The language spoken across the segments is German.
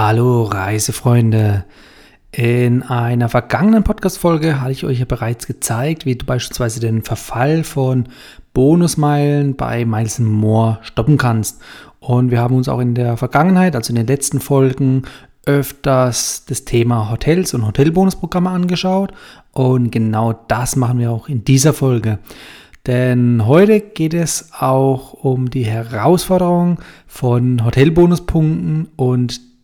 Hallo Reisefreunde. In einer vergangenen Podcast-Folge hatte ich euch ja bereits gezeigt, wie du beispielsweise den Verfall von Bonusmeilen bei Miles More stoppen kannst. Und wir haben uns auch in der Vergangenheit, also in den letzten Folgen, öfters das Thema Hotels und Hotelbonusprogramme angeschaut. Und genau das machen wir auch in dieser Folge. Denn heute geht es auch um die Herausforderung von Hotelbonuspunkten und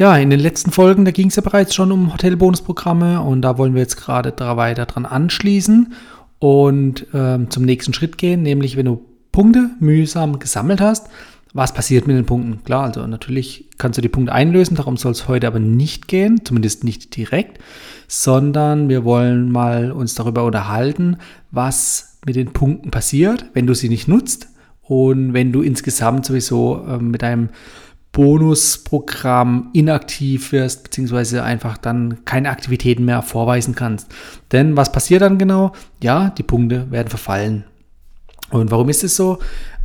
Ja, in den letzten Folgen, da ging es ja bereits schon um Hotelbonusprogramme und da wollen wir jetzt gerade weiter dran anschließen und ähm, zum nächsten Schritt gehen, nämlich wenn du Punkte mühsam gesammelt hast, was passiert mit den Punkten? Klar, also natürlich kannst du die Punkte einlösen, darum soll es heute aber nicht gehen, zumindest nicht direkt, sondern wir wollen mal uns darüber unterhalten, was mit den Punkten passiert, wenn du sie nicht nutzt und wenn du insgesamt sowieso äh, mit deinem Bonusprogramm inaktiv wirst, beziehungsweise einfach dann keine Aktivitäten mehr vorweisen kannst. Denn was passiert dann genau? Ja, die Punkte werden verfallen. Und warum ist es so?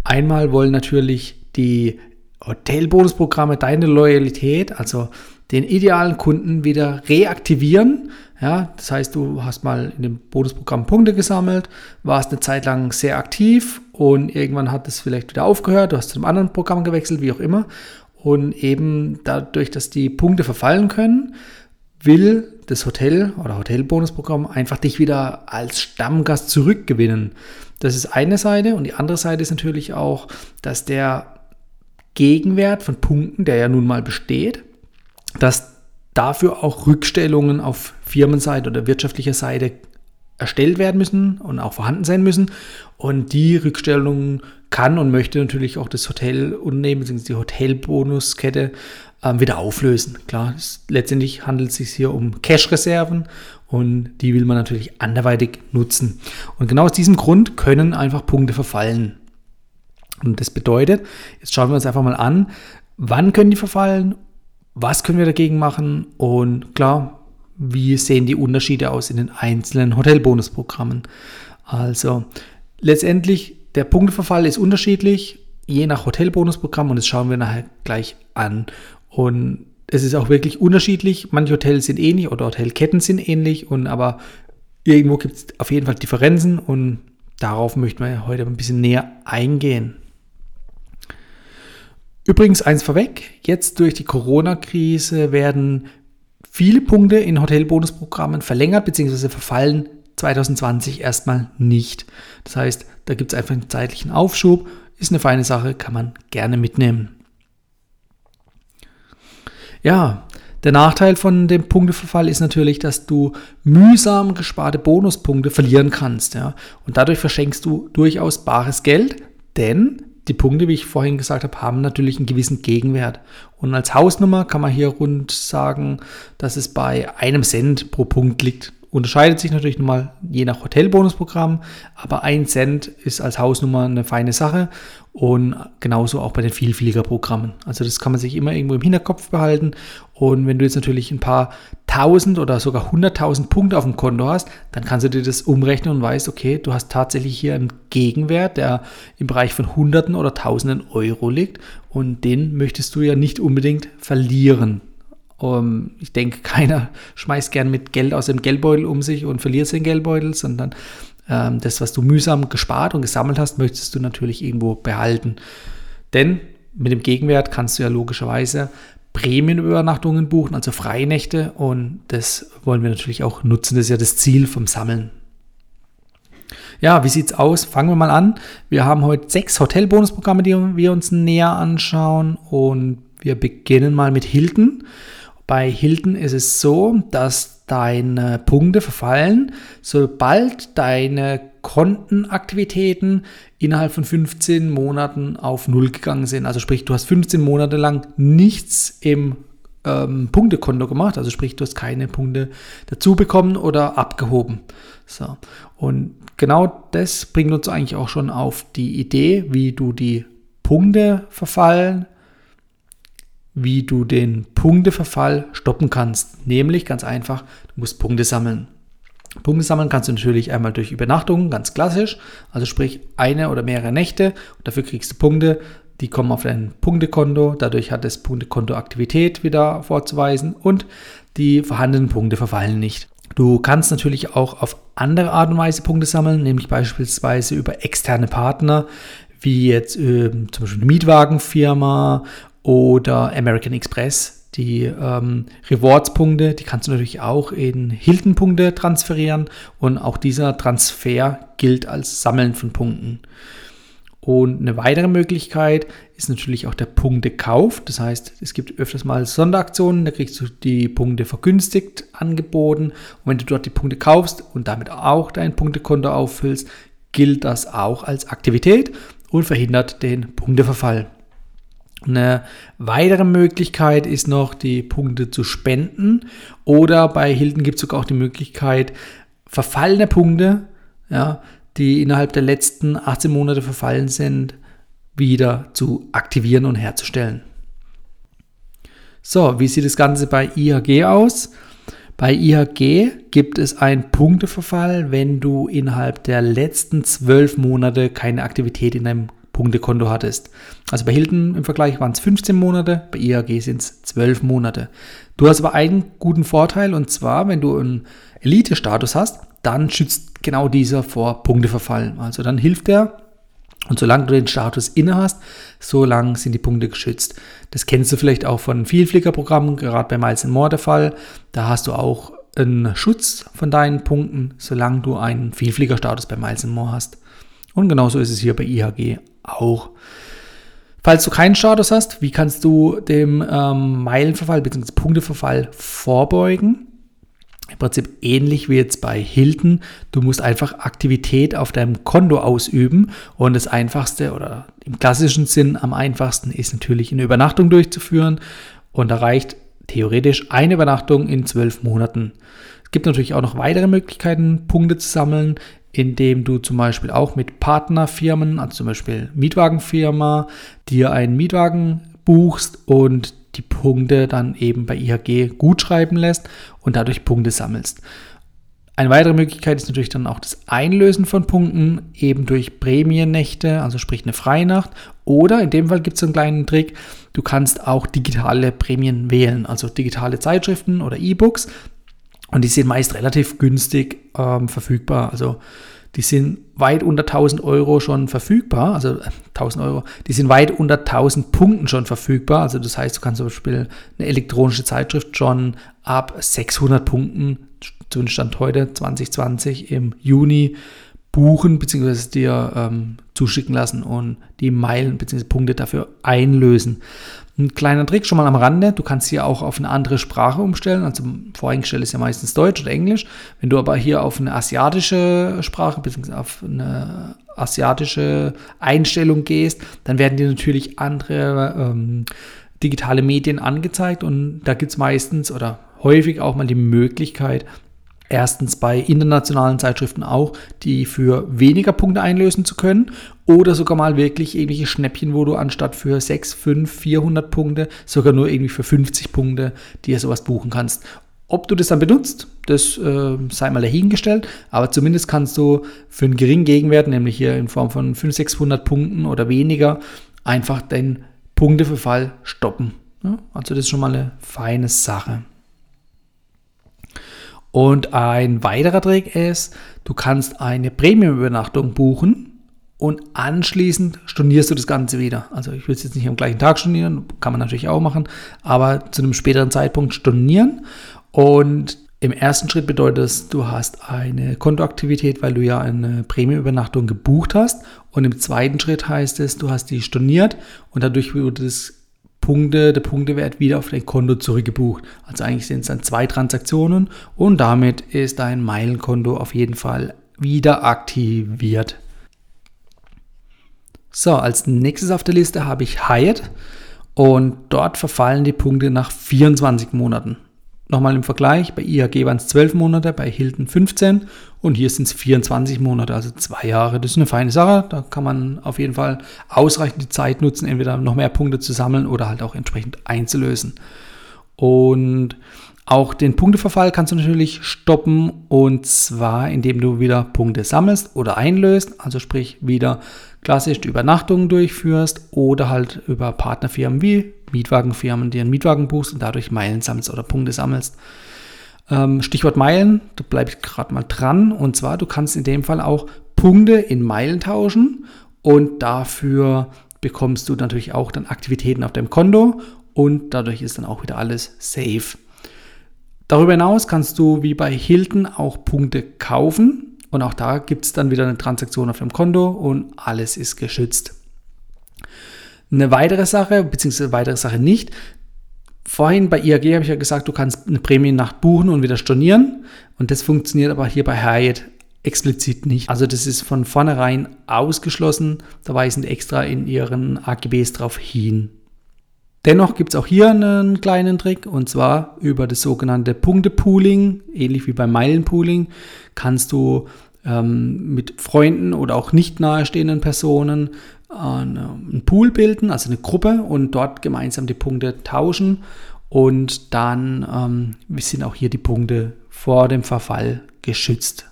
Einmal wollen natürlich die Hotelbonusprogramme deine Loyalität, also den idealen Kunden wieder reaktivieren. Ja, das heißt, du hast mal in dem Bonusprogramm Punkte gesammelt, warst eine Zeit lang sehr aktiv und irgendwann hat es vielleicht wieder aufgehört, du hast zu einem anderen Programm gewechselt, wie auch immer. Und eben dadurch, dass die Punkte verfallen können, will das Hotel oder Hotelbonusprogramm einfach dich wieder als Stammgast zurückgewinnen. Das ist eine Seite und die andere Seite ist natürlich auch, dass der Gegenwert von Punkten, der ja nun mal besteht, dass dafür auch Rückstellungen auf Firmenseite oder wirtschaftlicher Seite erstellt werden müssen und auch vorhanden sein müssen. Und die Rückstellungen kann und möchte natürlich auch das Hotelunternehmen bzw. die Hotelbonuskette äh, wieder auflösen. Klar, es, letztendlich handelt es sich hier um Cash-Reserven und die will man natürlich anderweitig nutzen. Und genau aus diesem Grund können einfach Punkte verfallen. Und das bedeutet, jetzt schauen wir uns einfach mal an, wann können die verfallen, was können wir dagegen machen und klar, wie sehen die Unterschiede aus in den einzelnen Hotelbonusprogrammen. Also letztendlich, der Punkteverfall ist unterschiedlich, je nach Hotelbonusprogramm und das schauen wir nachher gleich an. Und es ist auch wirklich unterschiedlich. Manche Hotels sind ähnlich oder Hotelketten sind ähnlich, und aber irgendwo gibt es auf jeden Fall Differenzen und darauf möchten wir heute ein bisschen näher eingehen. Übrigens eins vorweg, jetzt durch die Corona-Krise werden viele Punkte in Hotelbonusprogrammen verlängert bzw. verfallen 2020 erstmal nicht. Das heißt, da gibt es einfach einen zeitlichen Aufschub, ist eine feine Sache, kann man gerne mitnehmen. Ja, der Nachteil von dem Punkteverfall ist natürlich, dass du mühsam gesparte Bonuspunkte verlieren kannst. Ja? Und dadurch verschenkst du durchaus bares Geld, denn die Punkte, wie ich vorhin gesagt habe, haben natürlich einen gewissen Gegenwert. Und als Hausnummer kann man hier rund sagen, dass es bei einem Cent pro Punkt liegt. Unterscheidet sich natürlich nochmal je nach Hotelbonusprogramm, aber ein Cent ist als Hausnummer eine feine Sache und genauso auch bei den Vielfliegerprogrammen. Also das kann man sich immer irgendwo im Hinterkopf behalten und wenn du jetzt natürlich ein paar tausend oder sogar hunderttausend Punkte auf dem Konto hast, dann kannst du dir das umrechnen und weißt, okay, du hast tatsächlich hier einen Gegenwert, der im Bereich von Hunderten oder Tausenden Euro liegt und den möchtest du ja nicht unbedingt verlieren. Um, ähm, ich denke, keiner schmeißt gern mit Geld aus dem Geldbeutel um sich und verliert den Geldbeutel, sondern ähm, das, was du mühsam gespart und gesammelt hast, möchtest du natürlich irgendwo behalten. Denn mit dem Gegenwert kannst du ja logischerweise Prämienübernachtungen buchen, also Freinächte und das wollen wir natürlich auch nutzen. Das ist ja das Ziel vom Sammeln. Ja, wie sieht es aus? Fangen wir mal an. Wir haben heute sechs Hotelbonusprogramme, die wir uns näher anschauen und wir beginnen mal mit Hilton. Bei Hilton ist es so, dass deine Punkte verfallen, sobald deine Kontenaktivitäten innerhalb von 15 Monaten auf Null gegangen sind. Also sprich, du hast 15 Monate lang nichts im ähm, Punktekonto gemacht. Also sprich, du hast keine Punkte dazu bekommen oder abgehoben. So. Und genau das bringt uns eigentlich auch schon auf die Idee, wie du die Punkte verfallen, wie du den Punkteverfall stoppen kannst. Nämlich ganz einfach, du musst Punkte sammeln. Punkte sammeln kannst du natürlich einmal durch Übernachtung, ganz klassisch. Also sprich eine oder mehrere Nächte. Und dafür kriegst du Punkte. Die kommen auf dein Punktekonto. Dadurch hat das Punktekonto Aktivität wieder vorzuweisen und die vorhandenen Punkte verfallen nicht. Du kannst natürlich auch auf andere Art und Weise Punkte sammeln, nämlich beispielsweise über externe Partner, wie jetzt äh, zum Beispiel eine Mietwagenfirma oder American Express. Die ähm, Rewards-Punkte, die kannst du natürlich auch in Hilton-Punkte transferieren und auch dieser Transfer gilt als Sammeln von Punkten. Und eine weitere Möglichkeit ist natürlich auch der Punktekauf. Das heißt, es gibt öfters mal Sonderaktionen, da kriegst du die Punkte vergünstigt angeboten. Und wenn du dort die Punkte kaufst und damit auch dein Punktekonto auffüllst, gilt das auch als Aktivität und verhindert den Punkteverfall. Eine weitere Möglichkeit ist noch, die Punkte zu spenden. Oder bei Hilton gibt es sogar auch die Möglichkeit, verfallene Punkte, ja, die innerhalb der letzten 18 Monate verfallen sind, wieder zu aktivieren und herzustellen. So, wie sieht das Ganze bei IHG aus? Bei IHG gibt es einen Punkteverfall, wenn du innerhalb der letzten zwölf Monate keine Aktivität in deinem Punktekonto hattest. Also bei Hilton im Vergleich waren es 15 Monate, bei IHG sind es 12 Monate. Du hast aber einen guten Vorteil und zwar, wenn du einen Elite-Status hast, dann schützt genau dieser vor Punkteverfall. Also dann hilft er. Und solange du den Status inne hast, solange sind die Punkte geschützt. Das kennst du vielleicht auch von Vielfliegerprogrammen, gerade bei Miles More der Fall. Da hast du auch einen Schutz von deinen Punkten, solange du einen Vielfliegerstatus bei Miles More hast. Und genauso ist es hier bei IHG auch. Falls du keinen Status hast, wie kannst du dem ähm, Meilenverfall bzw. Punkteverfall vorbeugen? im Prinzip ähnlich wie jetzt bei Hilton. Du musst einfach Aktivität auf deinem Konto ausüben und das einfachste oder im klassischen Sinn am einfachsten ist natürlich eine Übernachtung durchzuführen und da reicht theoretisch eine Übernachtung in zwölf Monaten. Es gibt natürlich auch noch weitere Möglichkeiten, Punkte zu sammeln, indem du zum Beispiel auch mit Partnerfirmen, also zum Beispiel Mietwagenfirma, dir einen Mietwagen buchst und die Punkte dann eben bei IHG gut schreiben lässt und dadurch Punkte sammelst. Eine weitere Möglichkeit ist natürlich dann auch das Einlösen von Punkten, eben durch Prämiennächte, also sprich eine Freinacht. Oder in dem Fall gibt es einen kleinen Trick, du kannst auch digitale Prämien wählen, also digitale Zeitschriften oder E-Books. Und die sind meist relativ günstig ähm, verfügbar. Also die sind weit unter 1000 Euro schon verfügbar, also 1000 äh, Euro, die sind weit unter 1000 Punkten schon verfügbar. Also das heißt, du kannst zum Beispiel eine elektronische Zeitschrift schon ab 600 Punkten, zum Stand heute 2020 im Juni, buchen bzw. dir ähm, zuschicken lassen und die Meilen bzw. Punkte dafür einlösen. Ein kleiner Trick schon mal am Rande, du kannst hier auch auf eine andere Sprache umstellen, also voreingestellt ist ja meistens Deutsch oder Englisch. Wenn du aber hier auf eine asiatische Sprache bzw. auf eine asiatische Einstellung gehst, dann werden dir natürlich andere ähm, digitale Medien angezeigt und da gibt es meistens oder häufig auch mal die Möglichkeit, Erstens bei internationalen Zeitschriften auch, die für weniger Punkte einlösen zu können oder sogar mal wirklich irgendwelche Schnäppchen, wo du anstatt für 6, 5, 400 Punkte sogar nur irgendwie für 50 Punkte dir sowas buchen kannst. Ob du das dann benutzt, das äh, sei mal dahingestellt, aber zumindest kannst du für einen geringen Gegenwert, nämlich hier in Form von 500, 600 Punkten oder weniger, einfach den Punkteverfall stoppen. Ja? Also das ist schon mal eine feine Sache. Und ein weiterer Trick ist, du kannst eine Premium-Übernachtung buchen und anschließend stornierst du das Ganze wieder. Also ich will es jetzt nicht am gleichen Tag stornieren, kann man natürlich auch machen, aber zu einem späteren Zeitpunkt stornieren. Und im ersten Schritt bedeutet es, du hast eine Kontoaktivität, weil du ja eine Premium-Übernachtung gebucht hast. Und im zweiten Schritt heißt es, du hast die storniert und dadurch wurde das Punkte, der Punktewert wieder auf dein Konto zurückgebucht. Also eigentlich sind es dann zwei Transaktionen und damit ist dein Meilenkonto auf jeden Fall wieder aktiviert. So, als nächstes auf der Liste habe ich Hyatt. Und dort verfallen die Punkte nach 24 Monaten. Nochmal im Vergleich, bei IAG waren es 12 Monate, bei Hilton 15 und hier sind es 24 Monate, also zwei Jahre. Das ist eine feine Sache, da kann man auf jeden Fall ausreichend die Zeit nutzen, entweder noch mehr Punkte zu sammeln oder halt auch entsprechend einzulösen. Und auch den Punkteverfall kannst du natürlich stoppen und zwar indem du wieder Punkte sammelst oder einlöst, also sprich wieder klassisch die Übernachtungen durchführst oder halt über Partnerfirmen wie Mietwagenfirmen, die einen Mietwagen buchst und dadurch Meilen sammelst oder Punkte sammelst. Ähm, Stichwort Meilen, da bleibe ich gerade mal dran. Und zwar, du kannst in dem Fall auch Punkte in Meilen tauschen und dafür bekommst du natürlich auch dann Aktivitäten auf deinem Konto und dadurch ist dann auch wieder alles safe. Darüber hinaus kannst du wie bei Hilton auch Punkte kaufen und auch da gibt es dann wieder eine Transaktion auf dem Konto und alles ist geschützt. Eine weitere Sache, beziehungsweise weitere Sache nicht. Vorhin bei IAG habe ich ja gesagt, du kannst eine Prämiennacht buchen und wieder stornieren. Und das funktioniert aber hier bei Hyatt explizit nicht. Also das ist von vornherein ausgeschlossen. Da weisen die extra in ihren AGBs darauf hin. Dennoch gibt es auch hier einen kleinen Trick und zwar über das sogenannte Punktepooling, ähnlich wie beim Meilenpooling, kannst du ähm, mit Freunden oder auch nicht nahestehenden Personen einen Pool bilden, also eine Gruppe und dort gemeinsam die Punkte tauschen und dann ähm, sind auch hier die Punkte vor dem Verfall geschützt.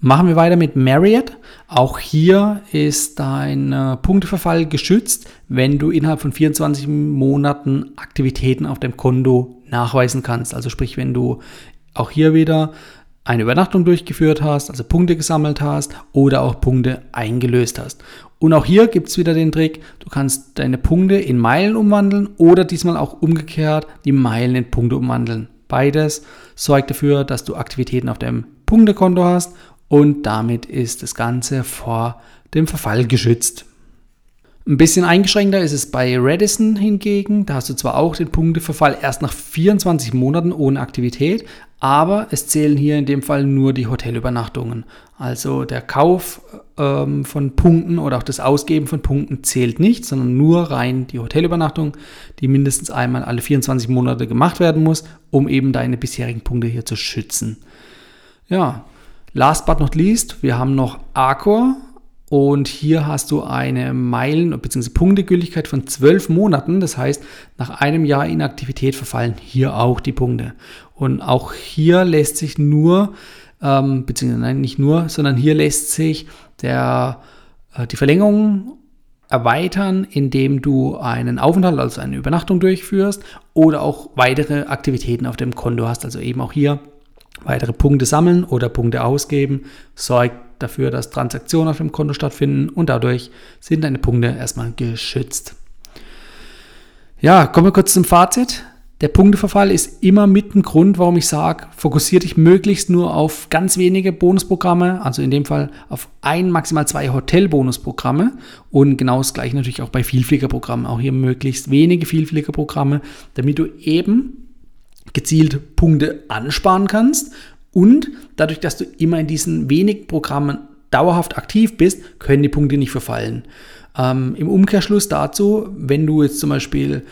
Machen wir weiter mit Marriott. Auch hier ist dein äh, Punkteverfall geschützt, wenn du innerhalb von 24 Monaten Aktivitäten auf dem Konto nachweisen kannst. Also sprich, wenn du auch hier wieder eine Übernachtung durchgeführt hast, also Punkte gesammelt hast oder auch Punkte eingelöst hast. Und auch hier gibt es wieder den Trick, du kannst deine Punkte in Meilen umwandeln oder diesmal auch umgekehrt die Meilen in Punkte umwandeln. Beides sorgt dafür, dass du Aktivitäten auf deinem Punktekonto hast und damit ist das Ganze vor dem Verfall geschützt. Ein bisschen eingeschränkter ist es bei Redison hingegen. Da hast du zwar auch den Punkteverfall erst nach 24 Monaten ohne Aktivität, aber es zählen hier in dem Fall nur die Hotelübernachtungen. Also der Kauf ähm, von Punkten oder auch das Ausgeben von Punkten zählt nicht, sondern nur rein die Hotelübernachtung, die mindestens einmal alle 24 Monate gemacht werden muss, um eben deine bisherigen Punkte hier zu schützen. Ja, last but not least, wir haben noch Arcor. Und hier hast du eine Meilen- bzw. Punktegültigkeit von zwölf Monaten. Das heißt, nach einem Jahr Inaktivität verfallen hier auch die Punkte. Und auch hier lässt sich nur, ähm, beziehungsweise nein, nicht nur, sondern hier lässt sich der, äh, die Verlängerung erweitern, indem du einen Aufenthalt, also eine Übernachtung durchführst oder auch weitere Aktivitäten auf dem Konto hast. Also eben auch hier weitere Punkte sammeln oder Punkte ausgeben, sorgt dafür, dass Transaktionen auf dem Konto stattfinden und dadurch sind deine Punkte erstmal geschützt. Ja, kommen wir kurz zum Fazit. Der Punkteverfall ist immer mit ein Grund, warum ich sage, fokussiere dich möglichst nur auf ganz wenige Bonusprogramme, also in dem Fall auf ein, maximal zwei Hotelbonusprogramme und genau das gleiche natürlich auch bei Vielfliegerprogrammen. Auch hier möglichst wenige Vielfliegerprogramme, damit du eben gezielt Punkte ansparen kannst und dadurch, dass du immer in diesen wenigen Programmen dauerhaft aktiv bist, können die Punkte nicht verfallen. Ähm, Im Umkehrschluss dazu, wenn du jetzt zum Beispiel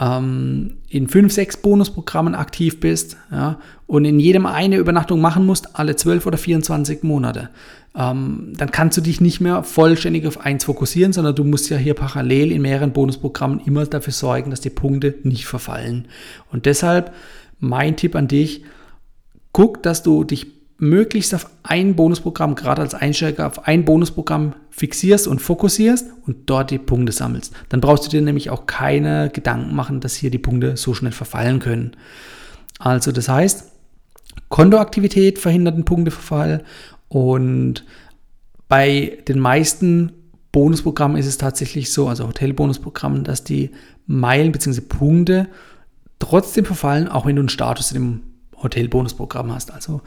ähm, in fünf, sechs Bonusprogrammen aktiv bist ja, und in jedem eine Übernachtung machen musst, alle 12 oder 24 Monate, ähm, dann kannst du dich nicht mehr vollständig auf eins fokussieren, sondern du musst ja hier parallel in mehreren Bonusprogrammen immer dafür sorgen, dass die Punkte nicht verfallen. Und deshalb mein Tipp an dich, guck, dass du dich möglichst auf ein Bonusprogramm, gerade als Einsteiger, auf ein Bonusprogramm fixierst und fokussierst und dort die Punkte sammelst. Dann brauchst du dir nämlich auch keine Gedanken machen, dass hier die Punkte so schnell verfallen können. Also das heißt, Kontoaktivität verhindert den Punkteverfall und bei den meisten Bonusprogrammen ist es tatsächlich so, also Hotelbonusprogrammen, dass die Meilen bzw. Punkte trotzdem verfallen, auch wenn du einen Status in dem Hotelbonusprogramm hast. Also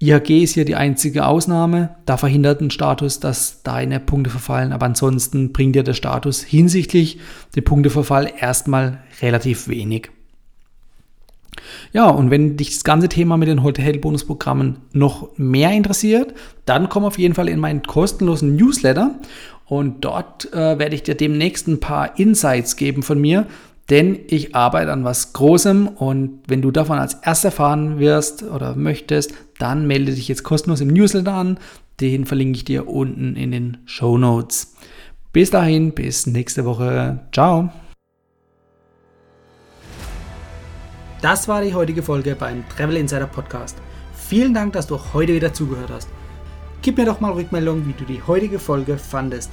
IHG ist hier die einzige Ausnahme. Da verhindert ein Status, dass deine Punkte verfallen, aber ansonsten bringt dir der Status hinsichtlich dem Punkteverfall erstmal relativ wenig. Ja, und wenn dich das ganze Thema mit den Hotel-Bonusprogrammen noch mehr interessiert, dann komm auf jeden Fall in meinen kostenlosen Newsletter und dort äh, werde ich dir demnächst ein paar Insights geben von mir, denn ich arbeite an was Großem und wenn du davon als erst erfahren wirst oder möchtest, dann melde dich jetzt kostenlos im Newsletter an. Den verlinke ich dir unten in den Show Notes. Bis dahin, bis nächste Woche. Ciao. Das war die heutige Folge beim Travel Insider Podcast. Vielen Dank, dass du heute wieder zugehört hast. Gib mir doch mal Rückmeldung, wie du die heutige Folge fandest.